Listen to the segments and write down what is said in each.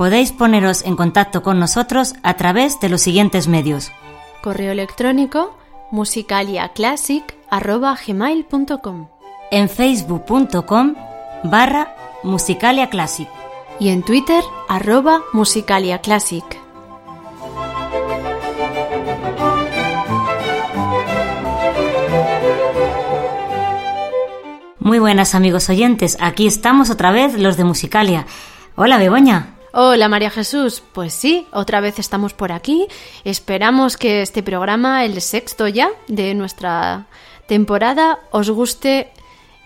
Podéis poneros en contacto con nosotros a través de los siguientes medios. Correo electrónico musicaliaclassic.gmail.com En facebook.com barra musicaliaclassic y en Twitter arroba musicaliaclassic. Muy buenas amigos oyentes, aquí estamos otra vez los de Musicalia. Hola Begoña. Hola María Jesús, pues sí, otra vez estamos por aquí. Esperamos que este programa, el sexto ya de nuestra temporada, os guste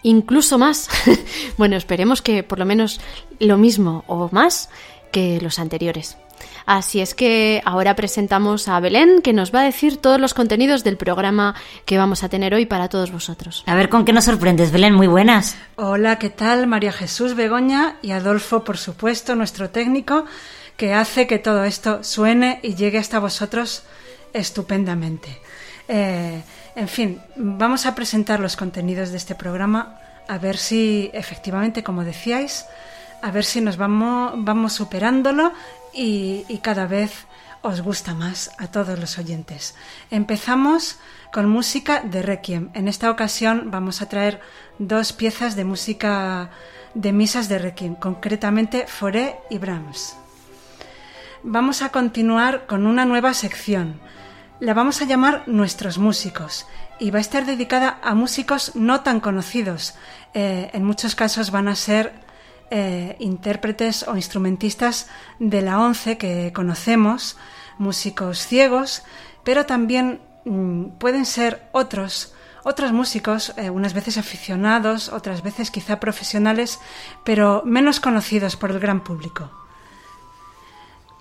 incluso más. bueno, esperemos que por lo menos lo mismo o más que los anteriores. Así es que ahora presentamos a Belén, que nos va a decir todos los contenidos del programa que vamos a tener hoy para todos vosotros. A ver con qué nos sorprendes, Belén, muy buenas. Hola, ¿qué tal? María Jesús Begoña y Adolfo, por supuesto, nuestro técnico, que hace que todo esto suene y llegue hasta vosotros estupendamente. Eh, en fin, vamos a presentar los contenidos de este programa, a ver si efectivamente, como decíais, a ver si nos vamos, vamos superándolo y, cada vez os gusta más a todos los oyentes. Empezamos con música de Requiem. En esta ocasión vamos a traer dos piezas de música de misas de Requiem, concretamente Foré y Brahms. Vamos a continuar con una nueva sección. La vamos a llamar Nuestros músicos y va a estar dedicada a músicos no tan conocidos. Eh, en muchos casos van a ser eh, intérpretes o instrumentistas de la ONCE que conocemos, músicos ciegos, pero también mm, pueden ser otros, otros músicos, eh, unas veces aficionados, otras veces quizá profesionales, pero menos conocidos por el gran público.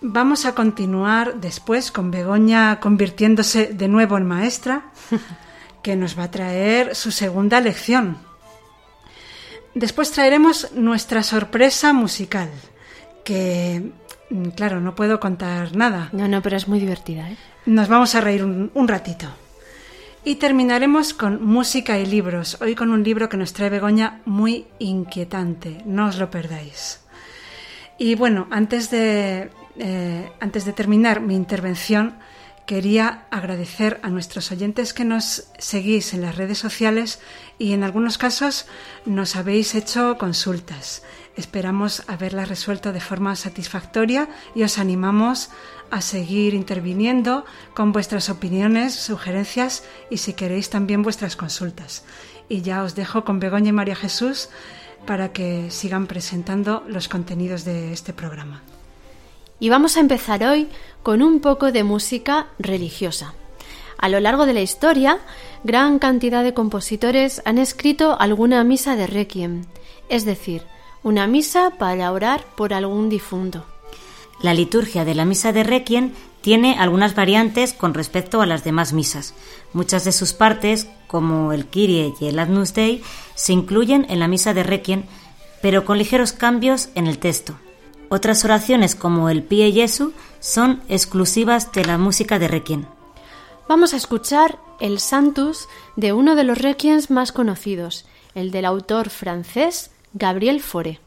Vamos a continuar después con Begoña convirtiéndose de nuevo en maestra, que nos va a traer su segunda lección. Después traeremos nuestra sorpresa musical, que, mm, claro, no puedo contar nada. No, no, pero es muy divertida. ¿eh? Nos vamos a reír un, un ratito. Y terminaremos con música y libros, hoy con un libro que nos trae Begoña muy inquietante, no os lo perdáis. Y bueno, antes de, eh, antes de terminar mi intervención, quería agradecer a nuestros oyentes que nos seguís en las redes sociales y en algunos casos nos habéis hecho consultas. Esperamos haberlas resuelto de forma satisfactoria y os animamos a seguir interviniendo con vuestras opiniones, sugerencias y si queréis también vuestras consultas. Y ya os dejo con Begoña y María Jesús para que sigan presentando los contenidos de este programa. Y vamos a empezar hoy con un poco de música religiosa. A lo largo de la historia, gran cantidad de compositores han escrito alguna misa de requiem, es decir, una misa para orar por algún difunto. La liturgia de la misa de requiem tiene algunas variantes con respecto a las demás misas. Muchas de sus partes, como el Kyrie y el Agnus Dei, se incluyen en la misa de requiem, pero con ligeros cambios en el texto. Otras oraciones como el Pie Jesu son exclusivas de la música de Requiem. Vamos a escuchar el Santus de uno de los requiems más conocidos, el del autor francés Gabriel Fauré.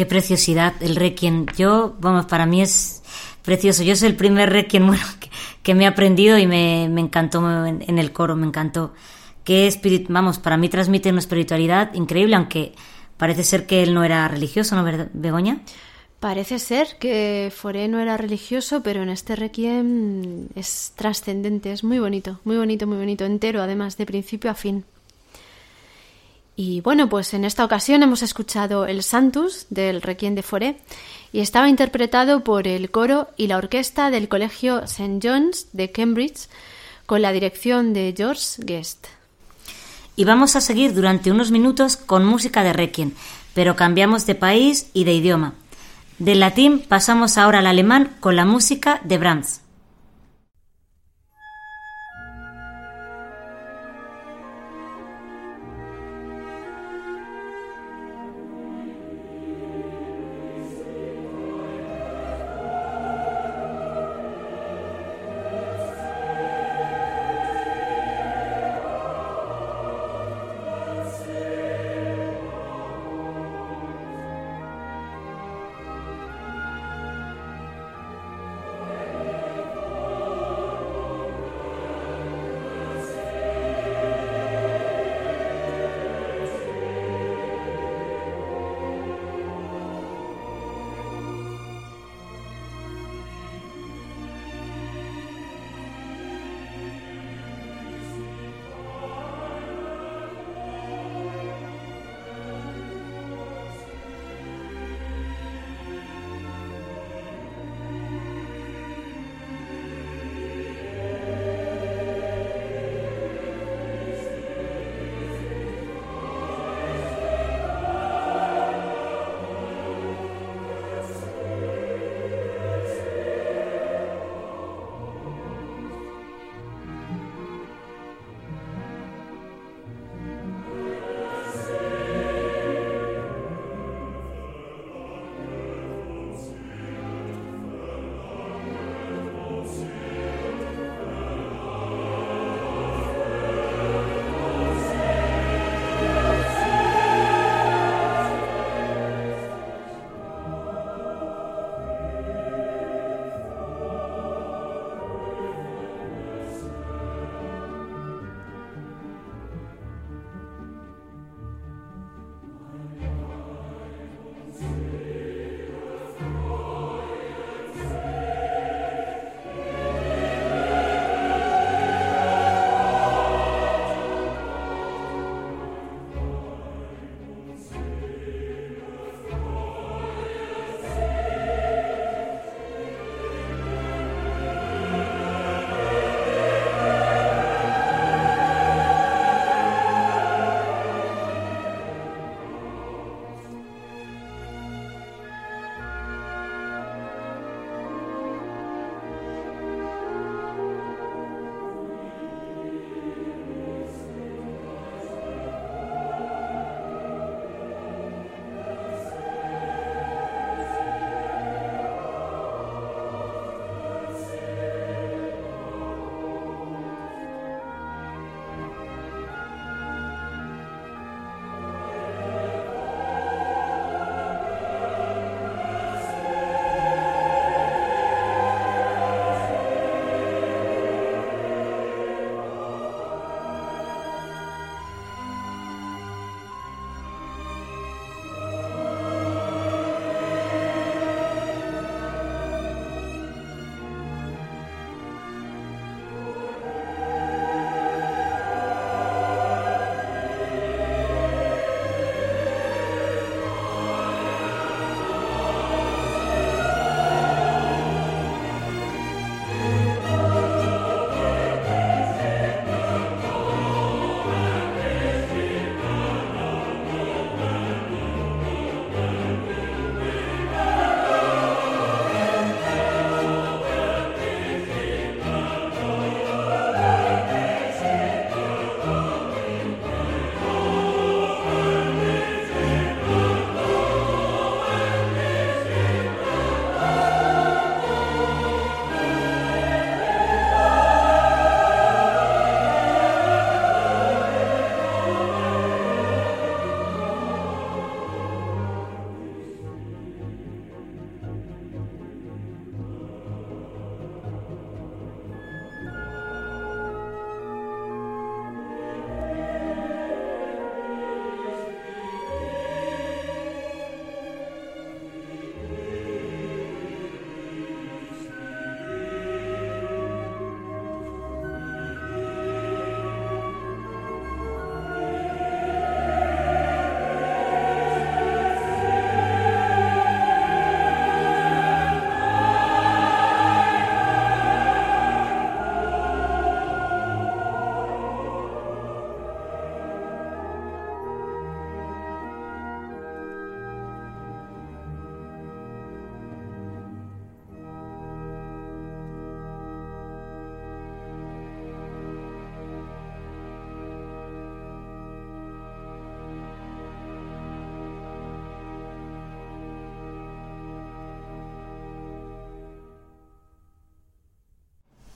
Qué preciosidad el Requiem. Yo, vamos, para mí es precioso. Yo soy el primer Requiem que, me he aprendido y me, encantó en, el coro, me encantó. Qué espíritu, vamos, para mí transmite una espiritualidad increíble, aunque parece ser que él no era religioso, ¿no, Begoña? Parece ser que Foré no era religioso, pero en este requiem es trascendente, es muy bonito, muy bonito, muy bonito, entero, además, de principio a fin. Y bueno, pues en esta ocasión hemos escuchado el Santus del Requiem de Foré y estaba interpretado por el coro y la orquesta del Colegio St. John's de Cambridge con la dirección de George Guest. Y vamos a seguir durante unos minutos con música de Requiem, pero cambiamos de país y de idioma. Del latín pasamos ahora al alemán con la música de Brahms.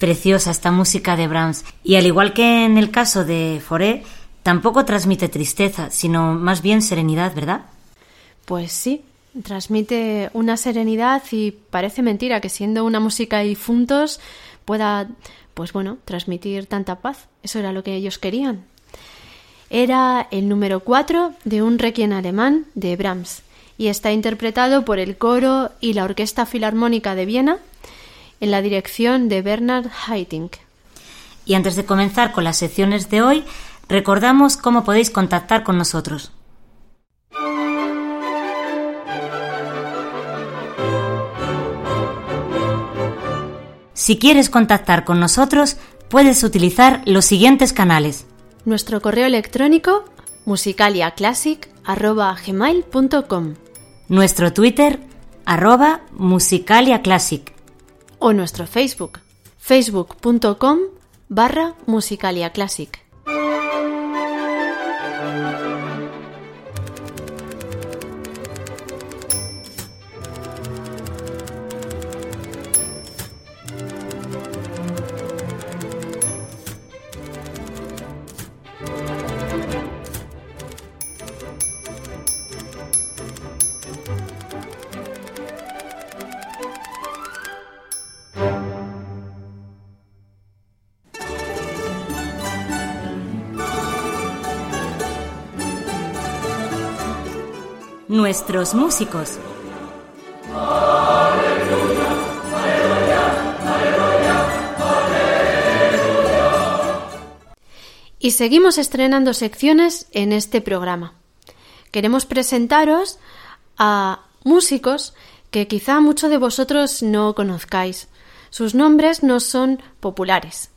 Preciosa esta música de Brahms. Y al igual que en el caso de Foré, tampoco transmite tristeza, sino más bien serenidad, ¿verdad? Pues sí, transmite una serenidad y parece mentira que siendo una música y funtos pueda, pues bueno, transmitir tanta paz. Eso era lo que ellos querían. Era el número 4 de un requiem alemán de Brahms y está interpretado por el coro y la Orquesta Filarmónica de Viena en la dirección de Bernard Haitink. Y antes de comenzar con las secciones de hoy, recordamos cómo podéis contactar con nosotros. Si quieres contactar con nosotros, puedes utilizar los siguientes canales. Nuestro correo electrónico musicaliaclassic.gmail.com Nuestro Twitter arroba musicaliaclassic o nuestro Facebook facebook.com barra musicaliaclassic. Nuestros músicos. Y seguimos estrenando secciones en este programa. Queremos presentaros a músicos que quizá muchos de vosotros no conozcáis. Sus nombres no son populares.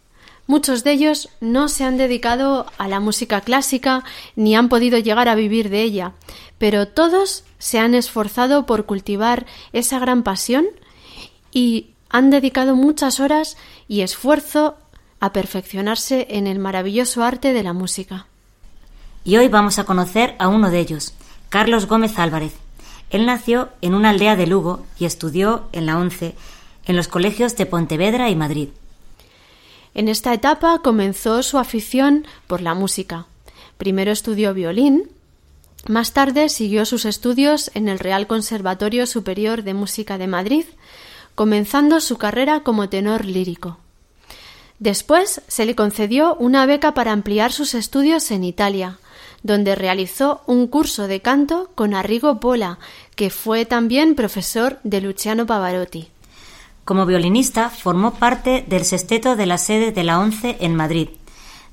Muchos de ellos no se han dedicado a la música clásica ni han podido llegar a vivir de ella, pero todos se han esforzado por cultivar esa gran pasión y han dedicado muchas horas y esfuerzo a perfeccionarse en el maravilloso arte de la música. Y hoy vamos a conocer a uno de ellos, Carlos Gómez Álvarez. Él nació en una aldea de Lugo y estudió en la ONCE, en los colegios de Pontevedra y Madrid. En esta etapa comenzó su afición por la música. Primero estudió violín, más tarde siguió sus estudios en el Real Conservatorio Superior de Música de Madrid, comenzando su carrera como tenor lírico. Después se le concedió una beca para ampliar sus estudios en Italia, donde realizó un curso de canto con Arrigo Pola, que fue también profesor de Luciano Pavarotti. Como violinista formó parte del sexteto de la sede de la ONCE en Madrid.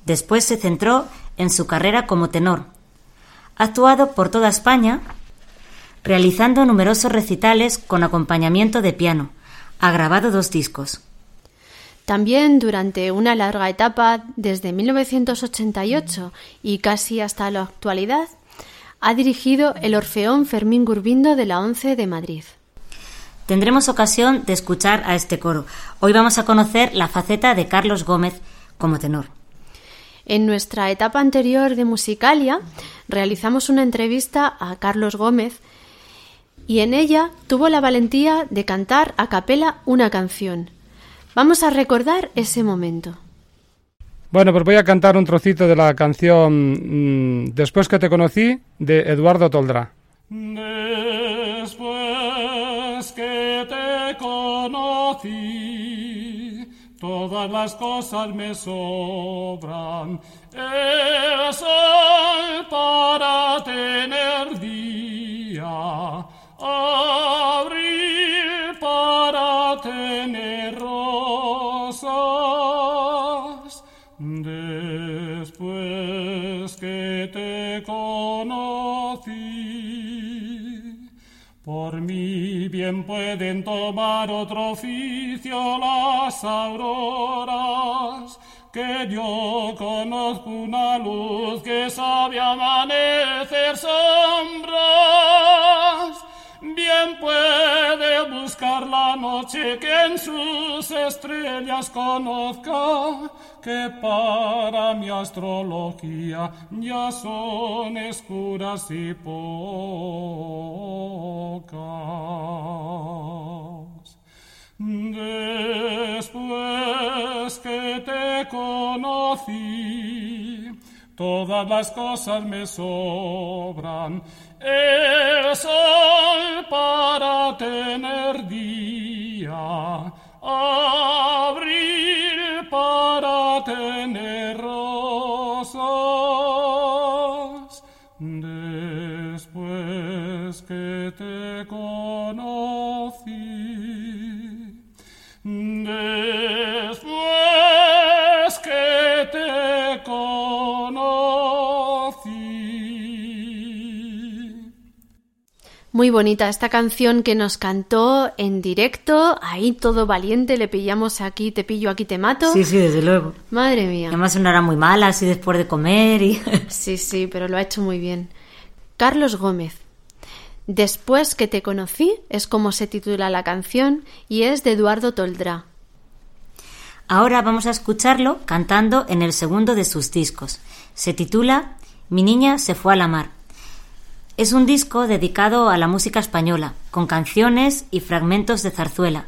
Después se centró en su carrera como tenor. Ha actuado por toda España, realizando numerosos recitales con acompañamiento de piano. Ha grabado dos discos. También durante una larga etapa, desde 1988 y casi hasta la actualidad, ha dirigido el Orfeón Fermín Gurbindo de la ONCE de Madrid tendremos ocasión de escuchar a este coro. Hoy vamos a conocer la faceta de Carlos Gómez como tenor. En nuestra etapa anterior de Musicalia realizamos una entrevista a Carlos Gómez y en ella tuvo la valentía de cantar a capela una canción. Vamos a recordar ese momento. Bueno, pues voy a cantar un trocito de la canción mm, Después que te conocí de Eduardo Toldrá. Todas las cosas me sobran. El sol para tener día, abril para tener rosas. Después que te conocí, por mi bien pueden tomar otro oficio las auroras, que yo conozco una luz que sabe amanecer sombras. Bien puede buscar la noche que en sus estrellas conozca que para mi astrología ya son escuras y pocas. Después que te conocí, todas las cosas me sobran. El sol para tener día abril para tener rosas. Después que te conocí, Muy bonita esta canción que nos cantó en directo, ahí todo valiente, le pillamos aquí, te pillo, aquí te mato. Sí, sí, desde luego. Madre mía. Además una hora muy mala, así después de comer y... Sí, sí, pero lo ha hecho muy bien. Carlos Gómez. Después que te conocí es como se titula la canción y es de Eduardo Toldrá. Ahora vamos a escucharlo cantando en el segundo de sus discos. Se titula Mi niña se fue a la mar. Es un disco dedicado a la música española, con canciones y fragmentos de zarzuela.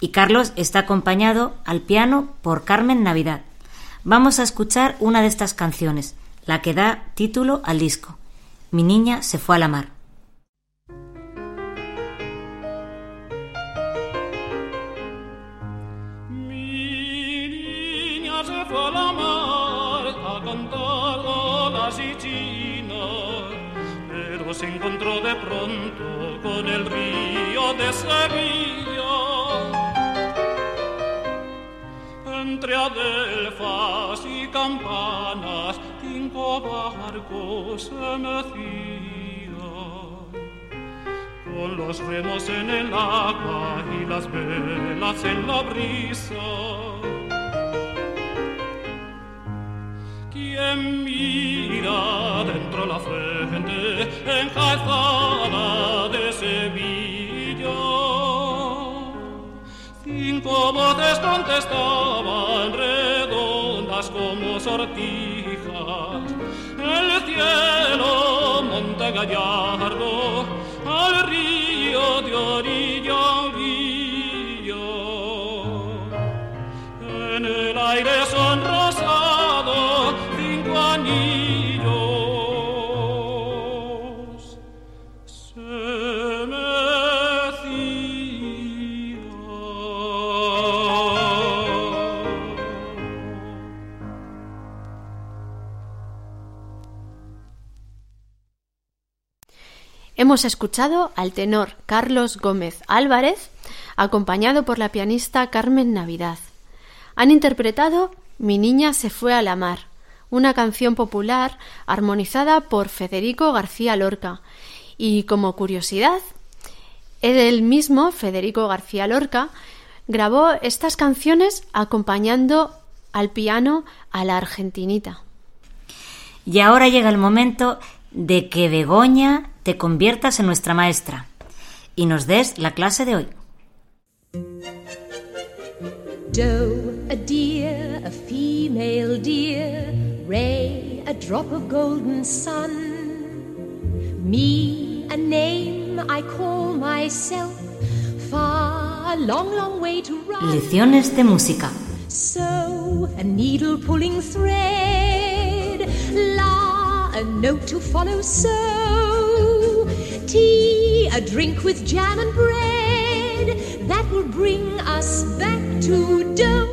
Y Carlos está acompañado al piano por Carmen Navidad. Vamos a escuchar una de estas canciones, la que da título al disco. Mi niña se fue a la mar. Encontró de pronto con el río de Sevilla. Entre adelfas y campanas, cinco barcos se mecían con los remos en el agua y las velas en la brisa. Quien mira dentro la frente enjaezada de Sevilla, cinco voces contestaban redondas como sortijas. El cielo, monte gallardo, al río de orilla orilla. En el aire Hemos escuchado al tenor Carlos Gómez Álvarez, acompañado por la pianista Carmen Navidad. Han interpretado Mi niña se fue a la mar, una canción popular armonizada por Federico García Lorca. Y como curiosidad, él mismo, Federico García Lorca, grabó estas canciones acompañando al piano a la argentinita. Y ahora llega el momento de que Begoña te conviertas en nuestra maestra y nos des la clase de hoy. Doe, a deer, a female deer, ray, a drop of golden sun. Me, a name I call myself, far, a long, long way to run. Lecciones de música. So, a needle pulling thread, la, a note to follow, so, tea, a drink with jam and bread, that will bring us back to dough.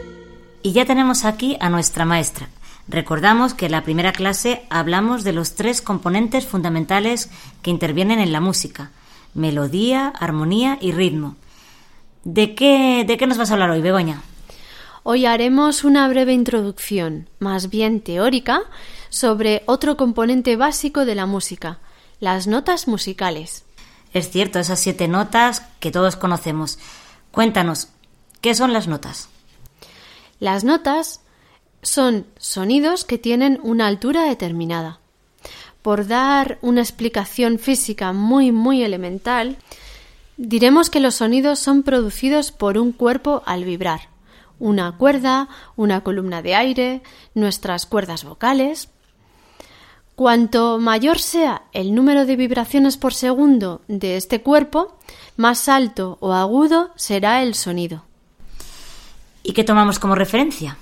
Y ya tenemos aquí a nuestra maestra. Recordamos que en la primera clase hablamos de los tres componentes fundamentales que intervienen en la música: melodía, armonía y ritmo. ¿De qué, de qué nos vas a hablar hoy, Begoña? Hoy haremos una breve introducción, más bien teórica, sobre otro componente básico de la música, las notas musicales. Es cierto, esas siete notas que todos conocemos. Cuéntanos, ¿qué son las notas? Las notas son sonidos que tienen una altura determinada. Por dar una explicación física muy muy elemental, diremos que los sonidos son producidos por un cuerpo al vibrar. Una cuerda, una columna de aire, nuestras cuerdas vocales. Cuanto mayor sea el número de vibraciones por segundo de este cuerpo, más alto o agudo será el sonido. ¿Y qué tomamos como referencia?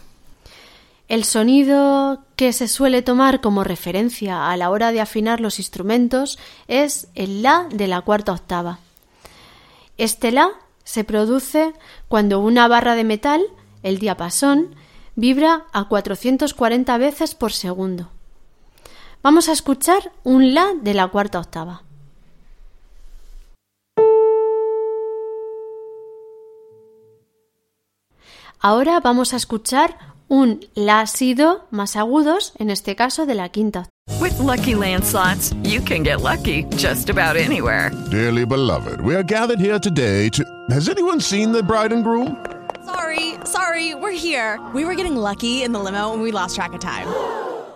El sonido que se suele tomar como referencia a la hora de afinar los instrumentos es el La de la cuarta octava. Este La se produce cuando una barra de metal, el diapasón, vibra a 440 veces por segundo. Vamos a escuchar un La de la cuarta octava. Ahora vamos a escuchar un la sido más agudos, en este caso de la quinta. With lucky landslots, you can get lucky just about anywhere. Dearly beloved, we are gathered here today to. Has anyone seen the bride and groom? Sorry, sorry, we're here. We were getting lucky in the limo and we lost track of time.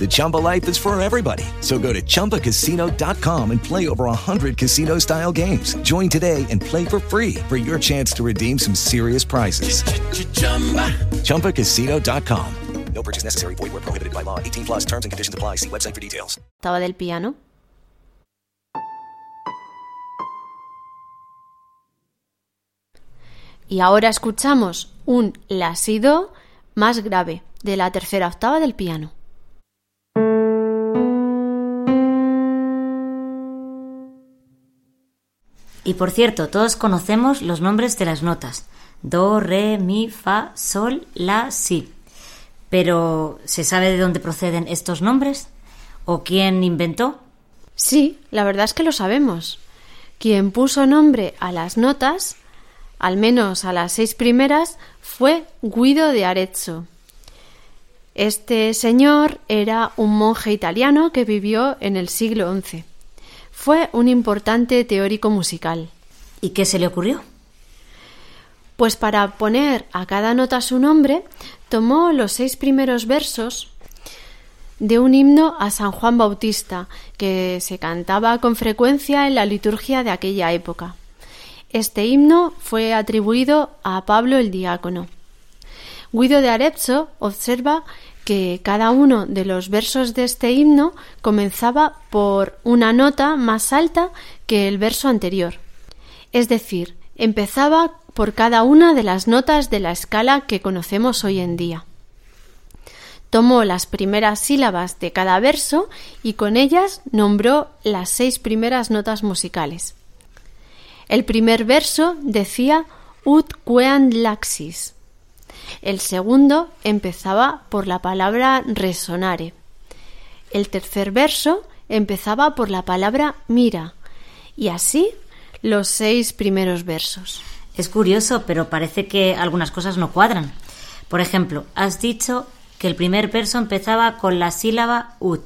The Chumba life is for everybody. So go to ChumbaCasino.com and play over 100 casino style games. Join today and play for free for your chance to redeem some serious prizes. ChumbaCasino.com. No purchase necessary. Void where prohibited by law. 18 plus terms and conditions apply. See website for details. Estaba del piano. Y ahora escuchamos un la sido más grave de la tercera octava del piano. Y por cierto, todos conocemos los nombres de las notas. Do, re, mi, fa, sol, la, si. Pero, ¿se sabe de dónde proceden estos nombres? ¿O quién inventó? Sí, la verdad es que lo sabemos. Quien puso nombre a las notas, al menos a las seis primeras, fue Guido de Arezzo. Este señor era un monje italiano que vivió en el siglo XI. Fue un importante teórico musical. ¿Y qué se le ocurrió? Pues para poner a cada nota su nombre, tomó los seis primeros versos de un himno a San Juan Bautista, que se cantaba con frecuencia en la liturgia de aquella época. Este himno fue atribuido a Pablo el diácono. Guido de Arezzo observa que cada uno de los versos de este himno comenzaba por una nota más alta que el verso anterior. Es decir, empezaba por cada una de las notas de la escala que conocemos hoy en día. Tomó las primeras sílabas de cada verso y con ellas nombró las seis primeras notas musicales. El primer verso decía ut quean laxis, el segundo empezaba por la palabra resonare. El tercer verso empezaba por la palabra mira. Y así los seis primeros versos. Es curioso, pero parece que algunas cosas no cuadran. Por ejemplo, has dicho que el primer verso empezaba con la sílaba ut,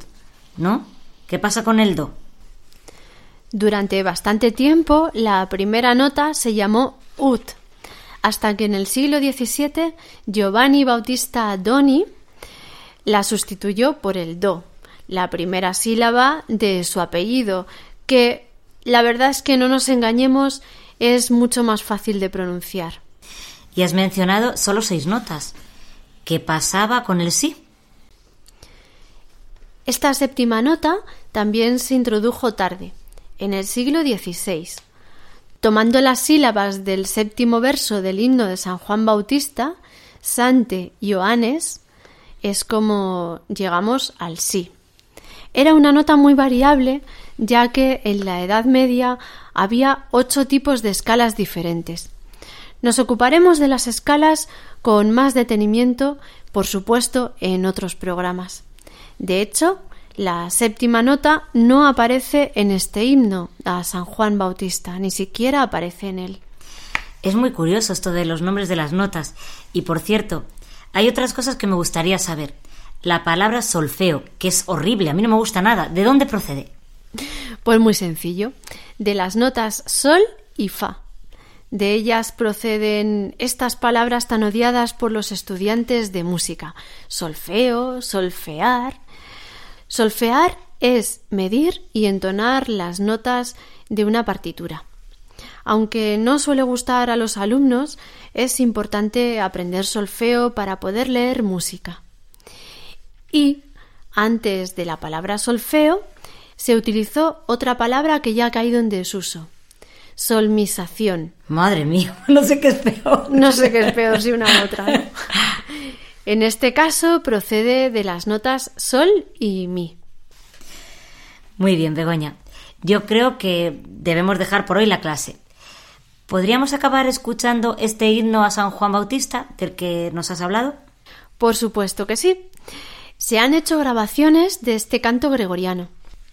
¿no? ¿Qué pasa con el do? Durante bastante tiempo la primera nota se llamó ut hasta que en el siglo XVII Giovanni Bautista Doni la sustituyó por el do, la primera sílaba de su apellido, que la verdad es que no nos engañemos, es mucho más fácil de pronunciar. Y has mencionado solo seis notas. ¿Qué pasaba con el sí? Esta séptima nota también se introdujo tarde, en el siglo XVI. Tomando las sílabas del séptimo verso del himno de San Juan Bautista, Sante Ioannes, es como llegamos al sí. Era una nota muy variable, ya que en la Edad Media había ocho tipos de escalas diferentes. Nos ocuparemos de las escalas con más detenimiento, por supuesto, en otros programas. De hecho, la séptima nota no aparece en este himno a San Juan Bautista, ni siquiera aparece en él. Es muy curioso esto de los nombres de las notas. Y por cierto, hay otras cosas que me gustaría saber. La palabra solfeo, que es horrible, a mí no me gusta nada. ¿De dónde procede? Pues muy sencillo. De las notas sol y fa. De ellas proceden estas palabras tan odiadas por los estudiantes de música. Solfeo, solfear. Solfear es medir y entonar las notas de una partitura. Aunque no suele gustar a los alumnos, es importante aprender solfeo para poder leer música. Y antes de la palabra solfeo se utilizó otra palabra que ya ha caído en desuso. Solmización. Madre mía, no sé qué es peor. No sé qué es peor si una u otra. ¿no? En este caso procede de las notas sol y mi. Muy bien, Begoña. Yo creo que debemos dejar por hoy la clase. ¿Podríamos acabar escuchando este himno a San Juan Bautista del que nos has hablado? Por supuesto que sí. Se han hecho grabaciones de este canto gregoriano.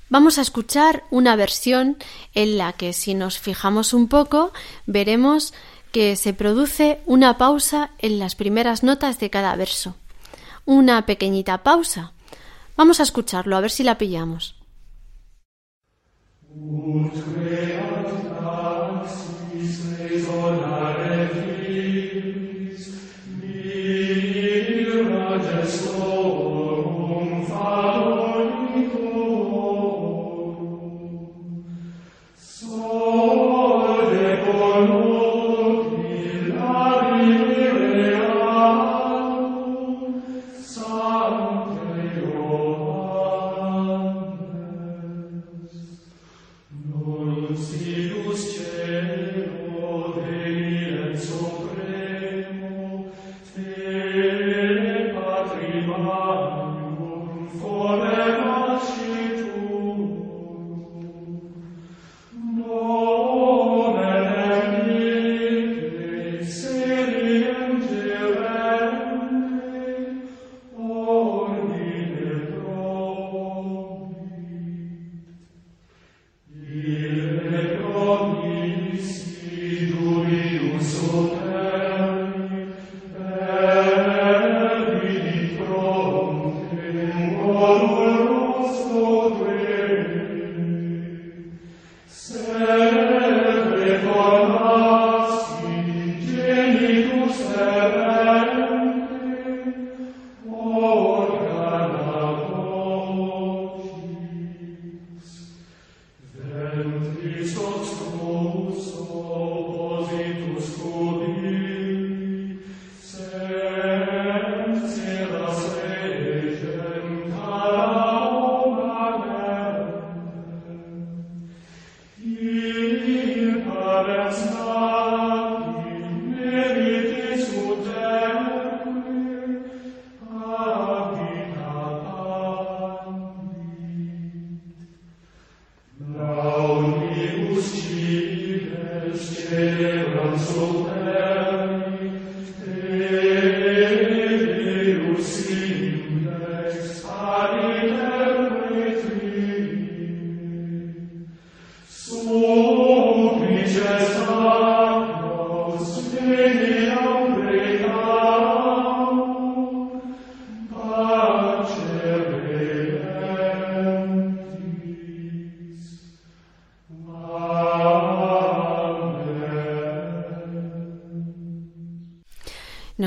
Vamos a escuchar una versión en la que si nos fijamos un poco veremos que se produce una pausa en las primeras notas de cada verso. Una pequeñita pausa. Vamos a escucharlo a ver si la pillamos.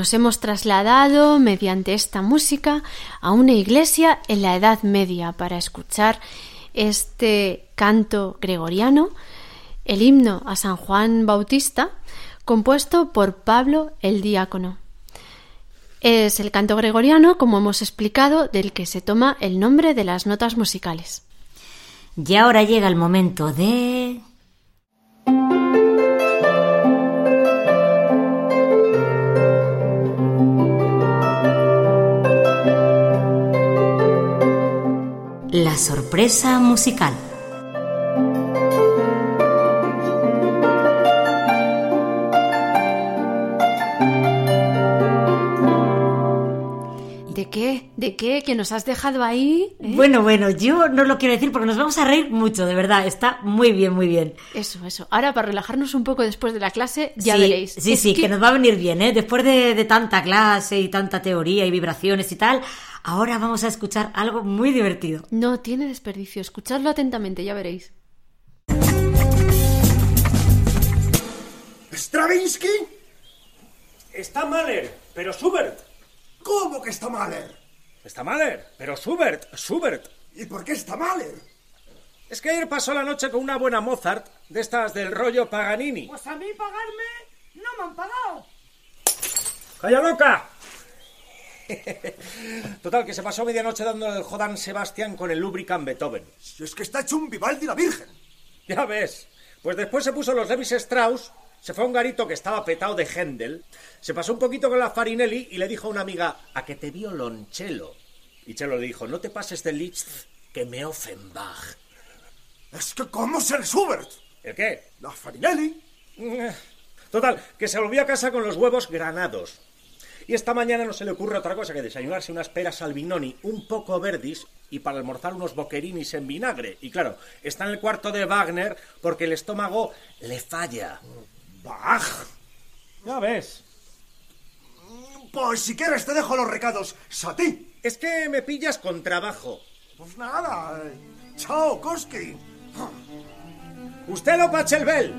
Nos hemos trasladado mediante esta música a una iglesia en la Edad Media para escuchar este canto gregoriano, el himno a San Juan Bautista, compuesto por Pablo el Diácono. Es el canto gregoriano, como hemos explicado, del que se toma el nombre de las notas musicales. Y ahora llega el momento de... La sorpresa musical. ¿De qué? ¿De qué? ¿Que nos has dejado ahí? ¿Eh? Bueno, bueno, yo no lo quiero decir porque nos vamos a reír mucho, de verdad. Está muy bien, muy bien. Eso, eso. Ahora, para relajarnos un poco después de la clase, ya sí, veréis. Sí, Es sí, que... nos va a venir bien, ¿eh? Después de, de tanta clase y tanta teoría y vibraciones y tal, ahora vamos a escuchar algo muy divertido. No tiene desperdicio. Escuchadlo atentamente, ya veréis. ¿Stravinsky? Está Mahler, pero Schubert. ¿Cómo que está Mahler? Está Mahler, pero Schubert, Schubert. ¿Y por qué está Mahler? Es que ayer pasó la noche con una buena Mozart, de estas del rollo Paganini. Pues a mí pagarme no me han pagado. ¡Calla loca! Total, que se pasó medianoche dándole el Jodan Sebastián con el Lubricant Beethoven. Si es que está hecho un Vivaldi la Virgen. Ya ves. Pues después se puso los Levis Strauss, se fue a un garito que estaba petado de Händel, se pasó un poquito con la Farinelli y le dijo a una amiga, a que te violonchelo. Y Chelo le dijo, no te pases de Liszt, que me Offenbach. Es que ¿cómo ser Schubert? ¿El qué? La Farinelli. Total, que se volvió a casa con los huevos granados. Y esta mañana no se le ocurre otra cosa que desayunarse unas peras albinoni un poco verdis y para almorzar unos boquerinis en vinagre. Y claro, está en el cuarto de Wagner porque el estómago le falla. ¡Bach! Ya ves. Pues si quieres te dejo los recados. Sati. Es que me pillas con trabajo. Pues nada. Chao, Koski. Usted lo Pachelbel.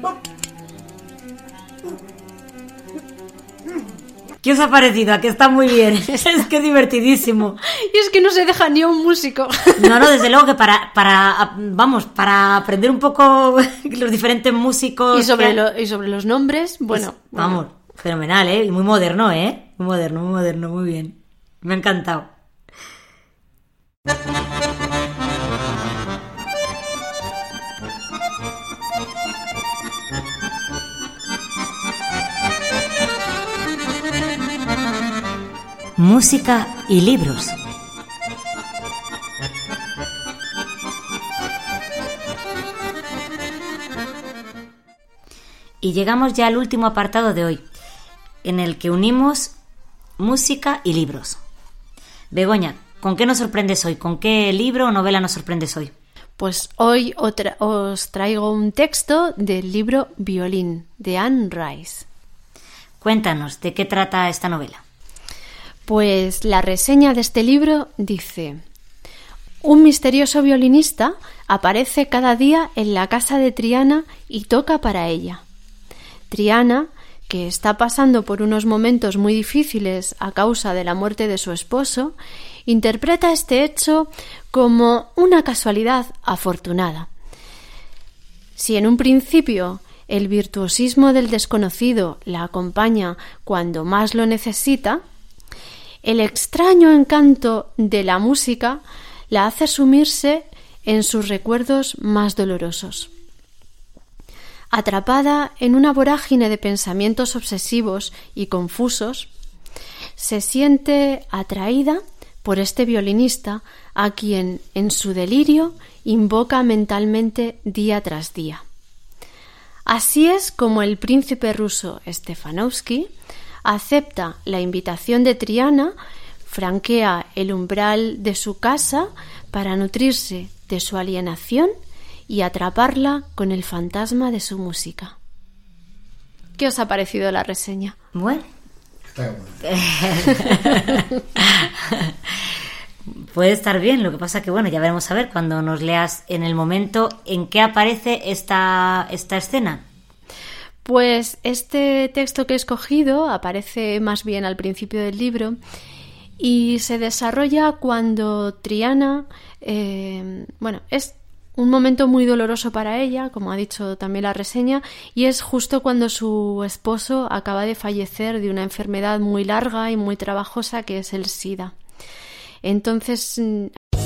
¿Qué os ha parecido? ¿A que está muy bien? es que es divertidísimo. Y es que no se deja ni un músico. No, no, desde luego que para, para vamos, para aprender un poco los diferentes músicos... Y sobre, que- lo- y sobre los nombres, bueno. Pues, vamos, fenomenal, ¿eh? Y muy moderno, ¿eh? Muy moderno, muy moderno, muy bien. Me ha encantado. Música y libros. Y llegamos ya al último apartado de hoy, en el que unimos música y libros. Begoña, ¿con qué nos sorprendes hoy? ¿Con qué libro o novela nos sorprendes hoy? Pues hoy os traigo un texto del libro Violín de Anne Rice. Cuéntanos, ¿de qué trata esta novela? Pues la reseña de este libro dice, un misterioso violinista aparece cada día en la casa de Triana y toca para ella. Triana, que está pasando por unos momentos muy difíciles a causa de la muerte de su esposo, interpreta este hecho como una casualidad afortunada. Si en un principio el virtuosismo del desconocido la acompaña cuando más lo necesita, el extraño encanto de la música la hace sumirse en sus recuerdos más dolorosos. Atrapada en una vorágine de pensamientos obsesivos y confusos, se siente atraída por este violinista a quien en su delirio invoca mentalmente día tras día. Así es como el príncipe ruso Stefanovsky acepta la invitación de Triana, franquea el umbral de su casa para nutrirse de su alienación y atraparla con el fantasma de su música. ¿Qué os ha parecido la reseña? Bueno. Puede estar bien, lo que pasa que bueno, ya veremos a ver cuando nos leas en el momento en que aparece esta, esta escena. Pues este texto que he escogido aparece más bien al principio del libro y se desarrolla cuando Triana, eh, bueno, es un momento muy doloroso para ella, como ha dicho también la reseña, y es justo cuando su esposo acaba de fallecer de una enfermedad muy larga y muy trabajosa que es el SIDA. Entonces, mm,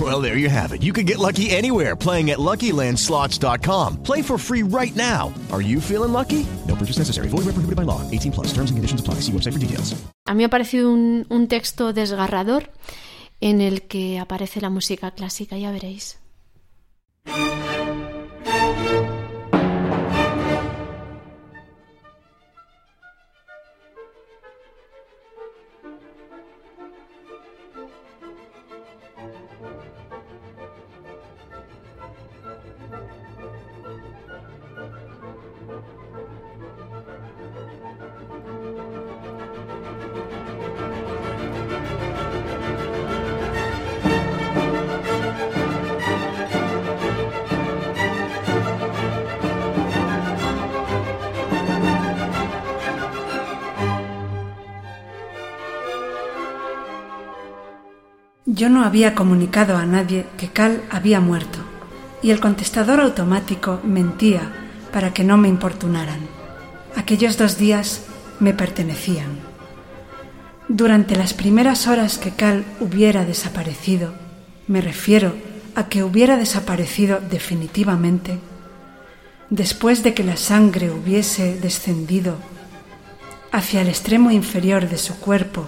Well, there you have it. You can get lucky anywhere playing at LuckyLandSlots.com. Play for free right now. Are you feeling lucky? No purchase necessary. Void where prohibited by law. 18 plus. Terms and conditions apply. See website for details. a mí me ha parecido un, un texto desgarrador en el que aparece la música clásica, ya veréis. Yo no había comunicado a nadie que Cal había muerto, y el contestador automático mentía para que no me importunaran. Aquellos dos días me pertenecían. Durante las primeras horas que Cal hubiera desaparecido, me refiero a que hubiera desaparecido definitivamente, después de que la sangre hubiese descendido hacia el extremo inferior de su cuerpo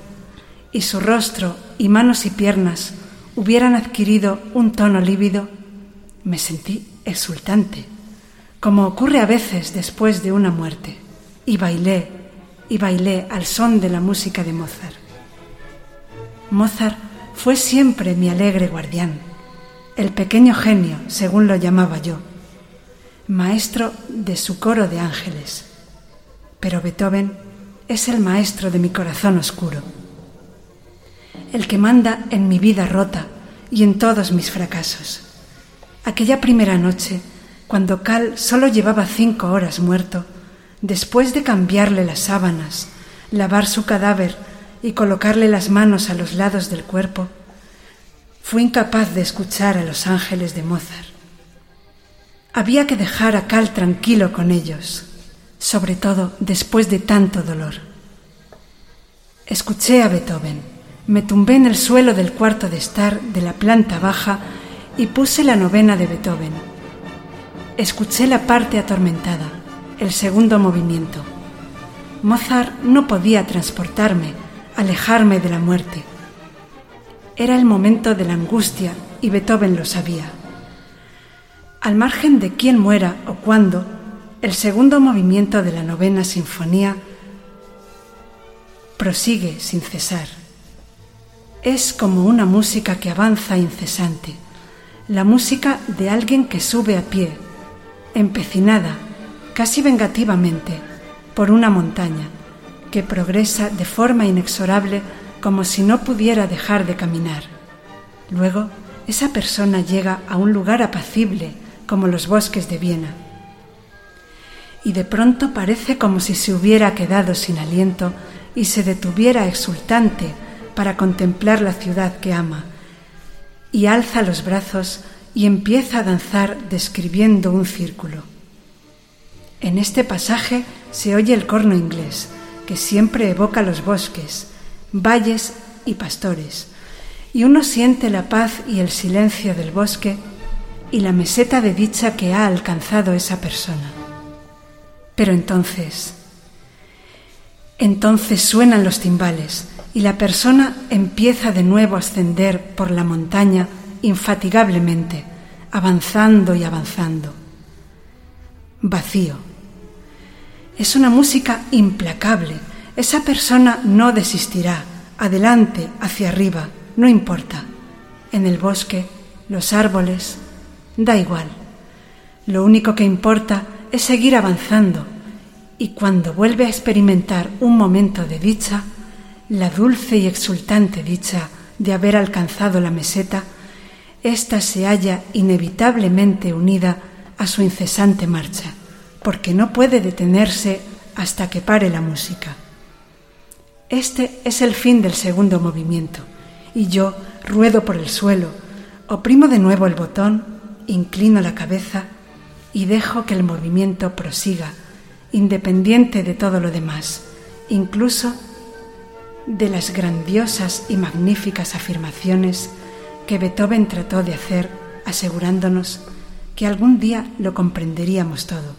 y su rostro y manos y piernas hubieran adquirido un tono lívido, me sentí exultante, como ocurre a veces después de una muerte, y bailé y bailé al son de la música de Mozart. Mozart fue siempre mi alegre guardián, el pequeño genio, según lo llamaba yo, maestro de su coro de ángeles. Pero Beethoven es el maestro de mi corazón oscuro, el que manda en mi vida rota y en todos mis fracasos. Aquella primera noche, cuando Cal solo llevaba cinco horas muerto, después de cambiarle las sábanas, lavar su cadáver y colocarle las manos a los lados del cuerpo, fui incapaz de escuchar a los ángeles de Mozart. Había que dejar a Cal tranquilo con ellos, sobre todo después de tanto dolor. Escuché a Beethoven, me tumbé en el suelo del cuarto de estar de la planta baja y puse la novena de Beethoven. Escuché la parte atormentada, el segundo movimiento. Mozart no podía transportarme, alejarme de la muerte. Era el momento de la angustia y Beethoven lo sabía. Al margen de quién muera o cuándo, el segundo movimiento de la novena sinfonía prosigue sin cesar. Es como una música que avanza incesante, la música de alguien que sube a pie, empecinada, casi vengativamente, por una montaña, que progresa de forma inexorable como si no pudiera dejar de caminar. Luego, esa persona llega a un lugar apacible como los bosques de Viena. Y de pronto parece como si se hubiera quedado sin aliento y se detuviera exultante para contemplar la ciudad que ama, y alza los brazos y empieza a danzar describiendo un círculo. En este pasaje se oye el corno inglés, que siempre evoca los bosques, valles y pastores, y uno siente la paz y el silencio del bosque y la meseta de dicha que ha alcanzado esa persona. Pero entonces, entonces suenan los timbales y la persona empieza de nuevo a ascender por la montaña infatigablemente, avanzando y avanzando. Vacío. Es una música implacable. Esa persona no desistirá. Adelante, hacia arriba, no importa. En el bosque, los árboles, da igual. Lo único que importa es seguir avanzando y cuando vuelve a experimentar un momento de dicha, la dulce y exultante dicha de haber alcanzado la meseta, ésta se halla inevitablemente unida a su incesante marcha, porque no puede detenerse hasta que pare la música. Este es el fin del segundo movimiento, y yo ruedo por el suelo, oprimo de nuevo el botón, inclino la cabeza y dejo que el movimiento prosiga, independiente de todo lo demás, incluso de las grandiosas y magníficas afirmaciones que Beethoven trató de hacer asegurándonos que algún día lo comprenderíamos todo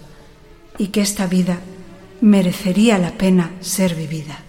y que esta vida merecería la pena ser vivida.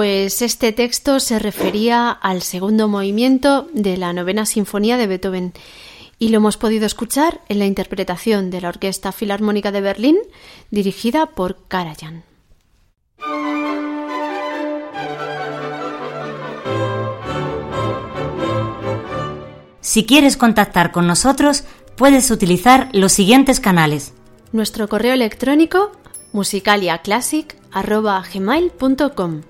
Pues este texto se refería al segundo movimiento de la novena sinfonía de Beethoven y lo hemos podido escuchar en la interpretación de la Orquesta Filarmónica de Berlín dirigida por Karajan. Si quieres contactar con nosotros, puedes utilizar los siguientes canales. Nuestro correo electrónico musicaliaclassic.gmail.com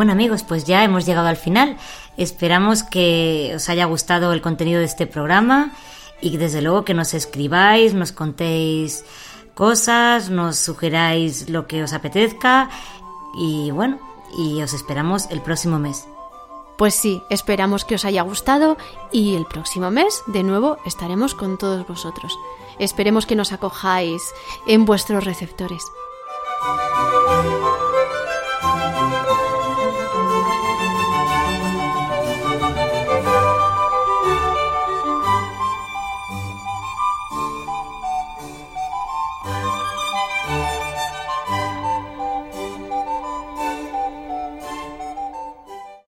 Bueno amigos, pues ya hemos llegado al final. Esperamos que os haya gustado el contenido de este programa y desde luego que nos escribáis, nos contéis cosas, nos sugeráis lo que os apetezca y bueno, y os esperamos el próximo mes. Pues sí, esperamos que os haya gustado y el próximo mes de nuevo estaremos con todos vosotros. Esperemos que nos acojáis en vuestros receptores.